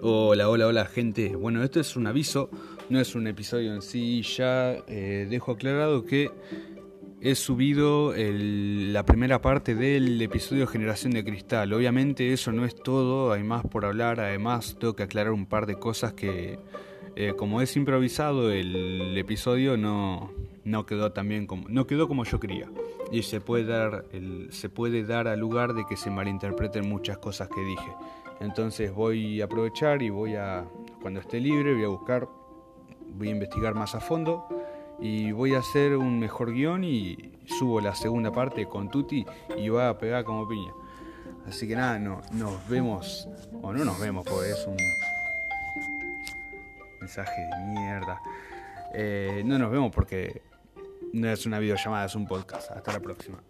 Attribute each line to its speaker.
Speaker 1: Hola, hola, hola gente. Bueno, esto es un aviso, no es un episodio en sí. Ya eh, dejo aclarado que he subido la primera parte del episodio Generación de Cristal. Obviamente eso no es todo, hay más por hablar. Además tengo que aclarar un par de cosas que, eh, como es improvisado, el episodio no, no quedó tan como, no quedó como yo quería. Y se puede dar, se puede dar al lugar de que se malinterpreten muchas cosas que dije. Entonces voy a aprovechar y voy a, cuando esté libre, voy a buscar, voy a investigar más a fondo y voy a hacer un mejor guion y subo la segunda parte con Tuti y va a pegar como piña. Así que nada, no, nos vemos, o no nos vemos, porque es un mensaje de mierda. Eh, no nos vemos porque no es una videollamada, es un podcast. Hasta la próxima.